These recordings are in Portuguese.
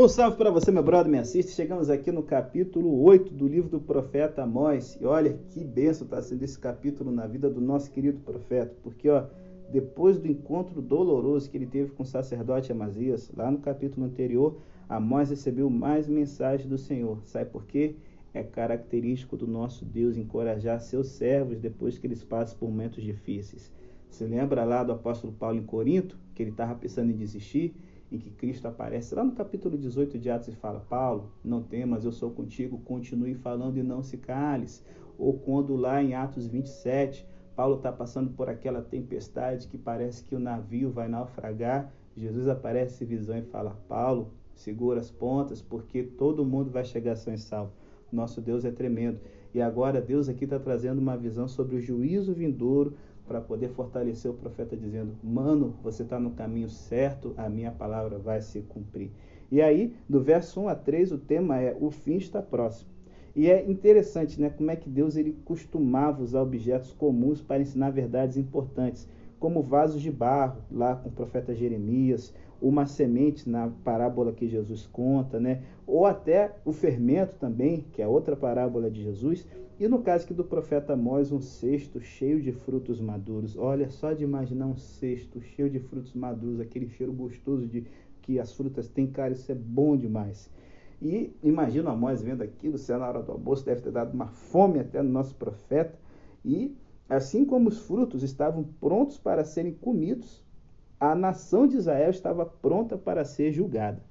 Um salve para você, meu brother, me assiste. Chegamos aqui no capítulo 8 do livro do profeta Amós. E olha que benção está sendo esse capítulo na vida do nosso querido profeta, porque ó, depois do encontro doloroso que ele teve com o sacerdote Amazias, lá no capítulo anterior, Amós recebeu mais mensagens do Senhor. Sabe por quê? É característico do nosso Deus encorajar seus servos depois que eles passam por momentos difíceis. Você lembra lá do apóstolo Paulo em Corinto, que ele estava pensando em desistir? Em que Cristo aparece lá no capítulo 18 de Atos e fala: Paulo, não temas, eu sou contigo, continue falando e não se cales. Ou quando lá em Atos 27, Paulo está passando por aquela tempestade que parece que o navio vai naufragar, Jesus aparece em visão e fala: Paulo, segura as pontas, porque todo mundo vai chegar sem sal. Nosso Deus é tremendo. E agora Deus aqui está trazendo uma visão sobre o juízo vindouro para poder fortalecer o profeta, dizendo: Mano, você está no caminho certo, a minha palavra vai se cumprir. E aí, do verso 1 a 3, o tema é: O fim está próximo. E é interessante, né, como é que Deus ele costumava usar objetos comuns para ensinar verdades importantes, como vasos de barro, lá com o profeta Jeremias, uma semente na parábola que Jesus conta, né? ou até o fermento também, que é outra parábola de Jesus, e no caso aqui do profeta Amós, um cesto cheio de frutos maduros. Olha, só de imaginar um cesto cheio de frutos maduros, aquele cheiro gostoso de que as frutas têm, cara, isso é bom demais. E imagina Amós vendo aquilo, se é na hora do almoço, deve ter dado uma fome até no nosso profeta. E assim como os frutos estavam prontos para serem comidos, a nação de Israel estava pronta para ser julgada.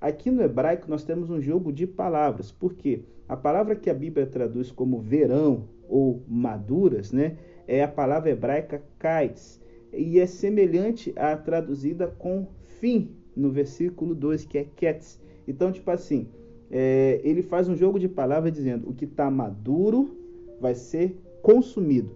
Aqui no hebraico nós temos um jogo de palavras, porque a palavra que a Bíblia traduz como verão ou maduras, né, é a palavra hebraica kaites, e é semelhante à traduzida com fim no versículo 2, que é ketz. Então, tipo assim, é, ele faz um jogo de palavras dizendo o que está maduro vai ser consumido.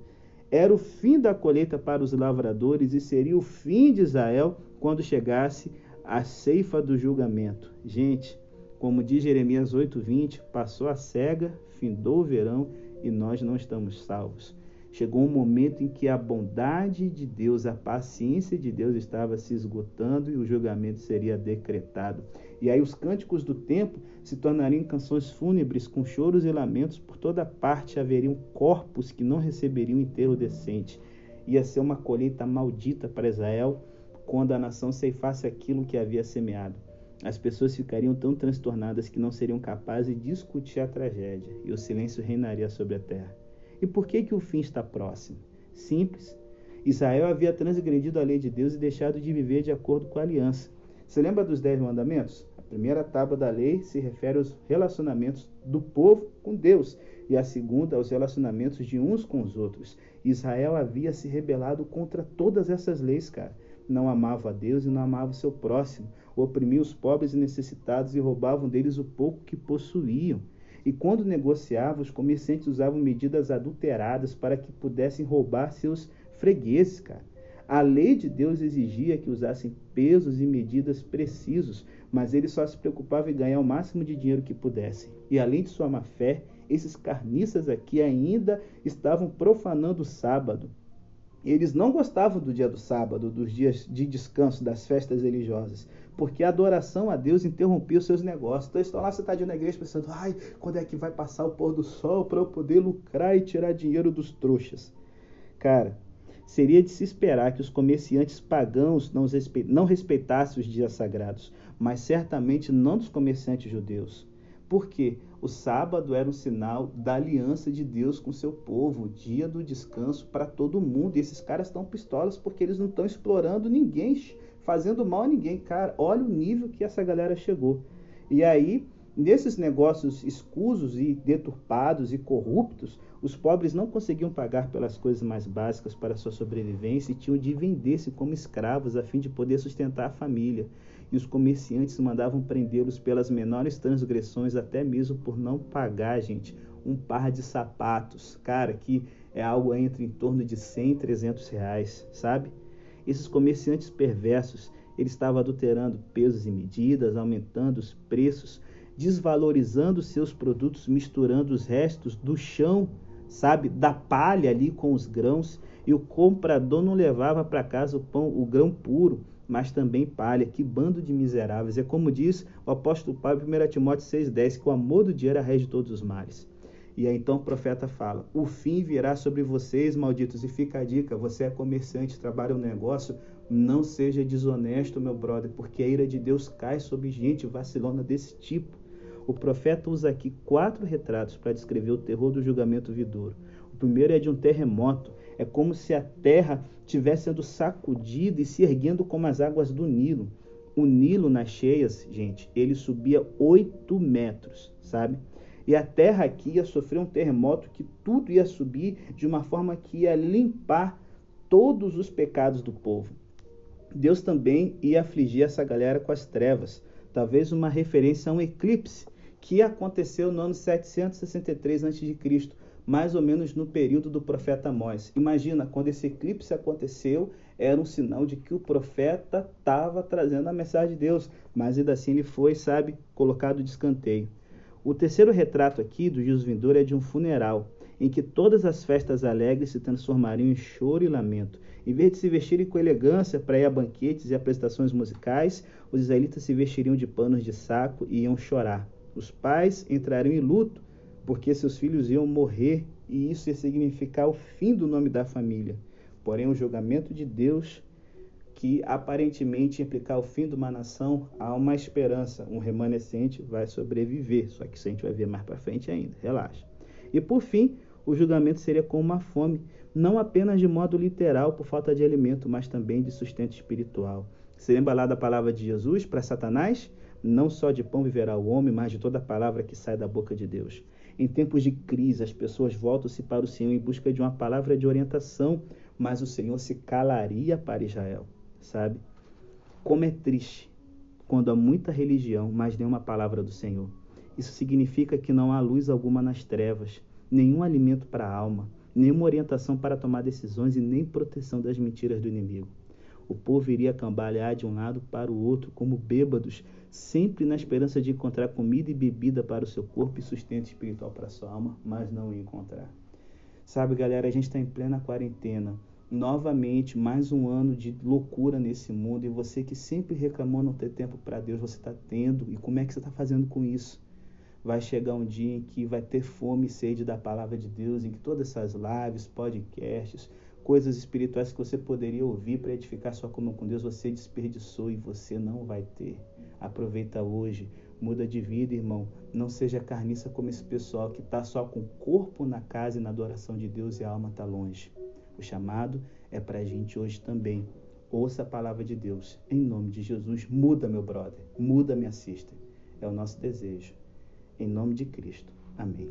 Era o fim da colheita para os lavradores e seria o fim de Israel quando chegasse a ceifa do julgamento. Gente, como diz Jeremias 8:20, passou a cega, findou o verão e nós não estamos salvos. Chegou um momento em que a bondade de Deus, a paciência de Deus estava se esgotando e o julgamento seria decretado. E aí os cânticos do tempo se tornariam canções fúnebres com choros e lamentos por toda parte haveriam corpos que não receberiam enterro decente. Ia ser uma colheita maldita para Israel quando a nação ceifasse aquilo que havia semeado. As pessoas ficariam tão transtornadas que não seriam capazes de discutir a tragédia e o silêncio reinaria sobre a terra. E por que, que o fim está próximo? Simples. Israel havia transgredido a lei de Deus e deixado de viver de acordo com a aliança. Você lembra dos Dez Mandamentos? A primeira tábua da lei se refere aos relacionamentos do povo com Deus e a segunda aos relacionamentos de uns com os outros. Israel havia se rebelado contra todas essas leis, cara. Não amava a Deus e não amava o seu próximo. Oprimia os pobres e necessitados e roubavam deles o pouco que possuíam. E quando negociavam, os comerciantes usavam medidas adulteradas para que pudessem roubar seus fregueses, cara. A lei de Deus exigia que usassem pesos e medidas precisos, mas eles só se preocupavam em ganhar o máximo de dinheiro que pudessem. E além de sua má fé, esses carniças aqui ainda estavam profanando o sábado. Eles não gostavam do dia do sábado, dos dias de descanso, das festas religiosas porque a adoração a Deus interrompia os seus negócios. Então, eles estão lá sentadinhos na igreja pensando: ai, quando é que vai passar o pôr do sol para eu poder lucrar e tirar dinheiro dos trouxas? Cara, seria de se esperar que os comerciantes pagãos não respeitassem os dias sagrados, mas certamente não dos comerciantes judeus. Por quê? O sábado era um sinal da aliança de Deus com seu povo, dia do descanso para todo mundo. E esses caras estão pistolas porque eles não estão explorando ninguém fazendo mal a ninguém. Cara, olha o nível que essa galera chegou. E aí, nesses negócios escusos e deturpados e corruptos, os pobres não conseguiam pagar pelas coisas mais básicas para sua sobrevivência e tinham de vender-se como escravos a fim de poder sustentar a família. E os comerciantes mandavam prendê-los pelas menores transgressões, até mesmo por não pagar, gente, um par de sapatos. Cara, que é algo entre em torno de 100 e 300 reais, sabe? Esses comerciantes perversos, eles estavam adulterando pesos e medidas, aumentando os preços, desvalorizando seus produtos, misturando os restos do chão, sabe, da palha ali com os grãos, e o comprador não levava para casa o pão, o grão puro, mas também palha. Que bando de miseráveis. É como diz o apóstolo Paulo em 1 Timóteo 6,10, que o amor do dinheiro rege todos os males. E aí então o profeta fala: O fim virá sobre vocês, malditos. E fica a dica: você é comerciante, trabalha um negócio, não seja desonesto, meu brother, porque a ira de Deus cai sobre gente vacilona desse tipo. O profeta usa aqui quatro retratos para descrever o terror do julgamento vidouro. O primeiro é de um terremoto. É como se a terra estivesse sendo sacudida e se erguendo como as águas do Nilo. O Nilo, nas cheias, gente, ele subia oito metros, sabe? E a terra aqui ia sofrer um terremoto que tudo ia subir de uma forma que ia limpar todos os pecados do povo. Deus também ia afligir essa galera com as trevas, talvez uma referência a um eclipse que aconteceu no ano 763 a.C., mais ou menos no período do profeta Amós. Imagina, quando esse eclipse aconteceu, era um sinal de que o profeta estava trazendo a mensagem de Deus, mas ainda assim ele foi, sabe, colocado de escanteio. O terceiro retrato aqui do juízo vindouro é de um funeral, em que todas as festas alegres se transformariam em choro e lamento. Em vez de se vestirem com elegância para ir a banquetes e apresentações musicais, os israelitas se vestiriam de panos de saco e iam chorar. Os pais entrariam em luto porque seus filhos iam morrer e isso ia significar o fim do nome da família. Porém, o julgamento de Deus, que aparentemente implicar o fim de uma nação, há uma esperança. Um remanescente vai sobreviver. Só que isso a gente vai ver mais para frente ainda. Relaxa. E por fim, o julgamento seria como uma fome, não apenas de modo literal por falta de alimento, mas também de sustento espiritual. Você lembra lá da palavra de Jesus para Satanás? Não só de pão viverá o homem, mas de toda palavra que sai da boca de Deus. Em tempos de crise, as pessoas voltam-se para o Senhor em busca de uma palavra de orientação, mas o Senhor se calaria para Israel, sabe? Como é triste quando há muita religião, mas nenhuma palavra do Senhor. Isso significa que não há luz alguma nas trevas, nenhum alimento para a alma, nenhuma orientação para tomar decisões e nem proteção das mentiras do inimigo. O povo iria cambalear de um lado para o outro, como bêbados, sempre na esperança de encontrar comida e bebida para o seu corpo e sustento espiritual para a sua alma, mas não encontrar. Sabe, galera, a gente está em plena quarentena. Novamente, mais um ano de loucura nesse mundo. E você que sempre reclamou não ter tempo para Deus, você está tendo. E como é que você está fazendo com isso? Vai chegar um dia em que vai ter fome e sede da palavra de Deus, em que todas essas lives, podcasts, coisas espirituais que você poderia ouvir para edificar sua comunhão com Deus, você desperdiçou e você não vai ter. Aproveita hoje, muda de vida, irmão. Não seja carniça como esse pessoal que está só com o corpo na casa e na adoração de Deus e a alma está longe. O chamado é para a gente hoje também. Ouça a palavra de Deus. Em nome de Jesus, muda, meu brother. Muda, minha sister. É o nosso desejo. Em nome de Cristo. Amém.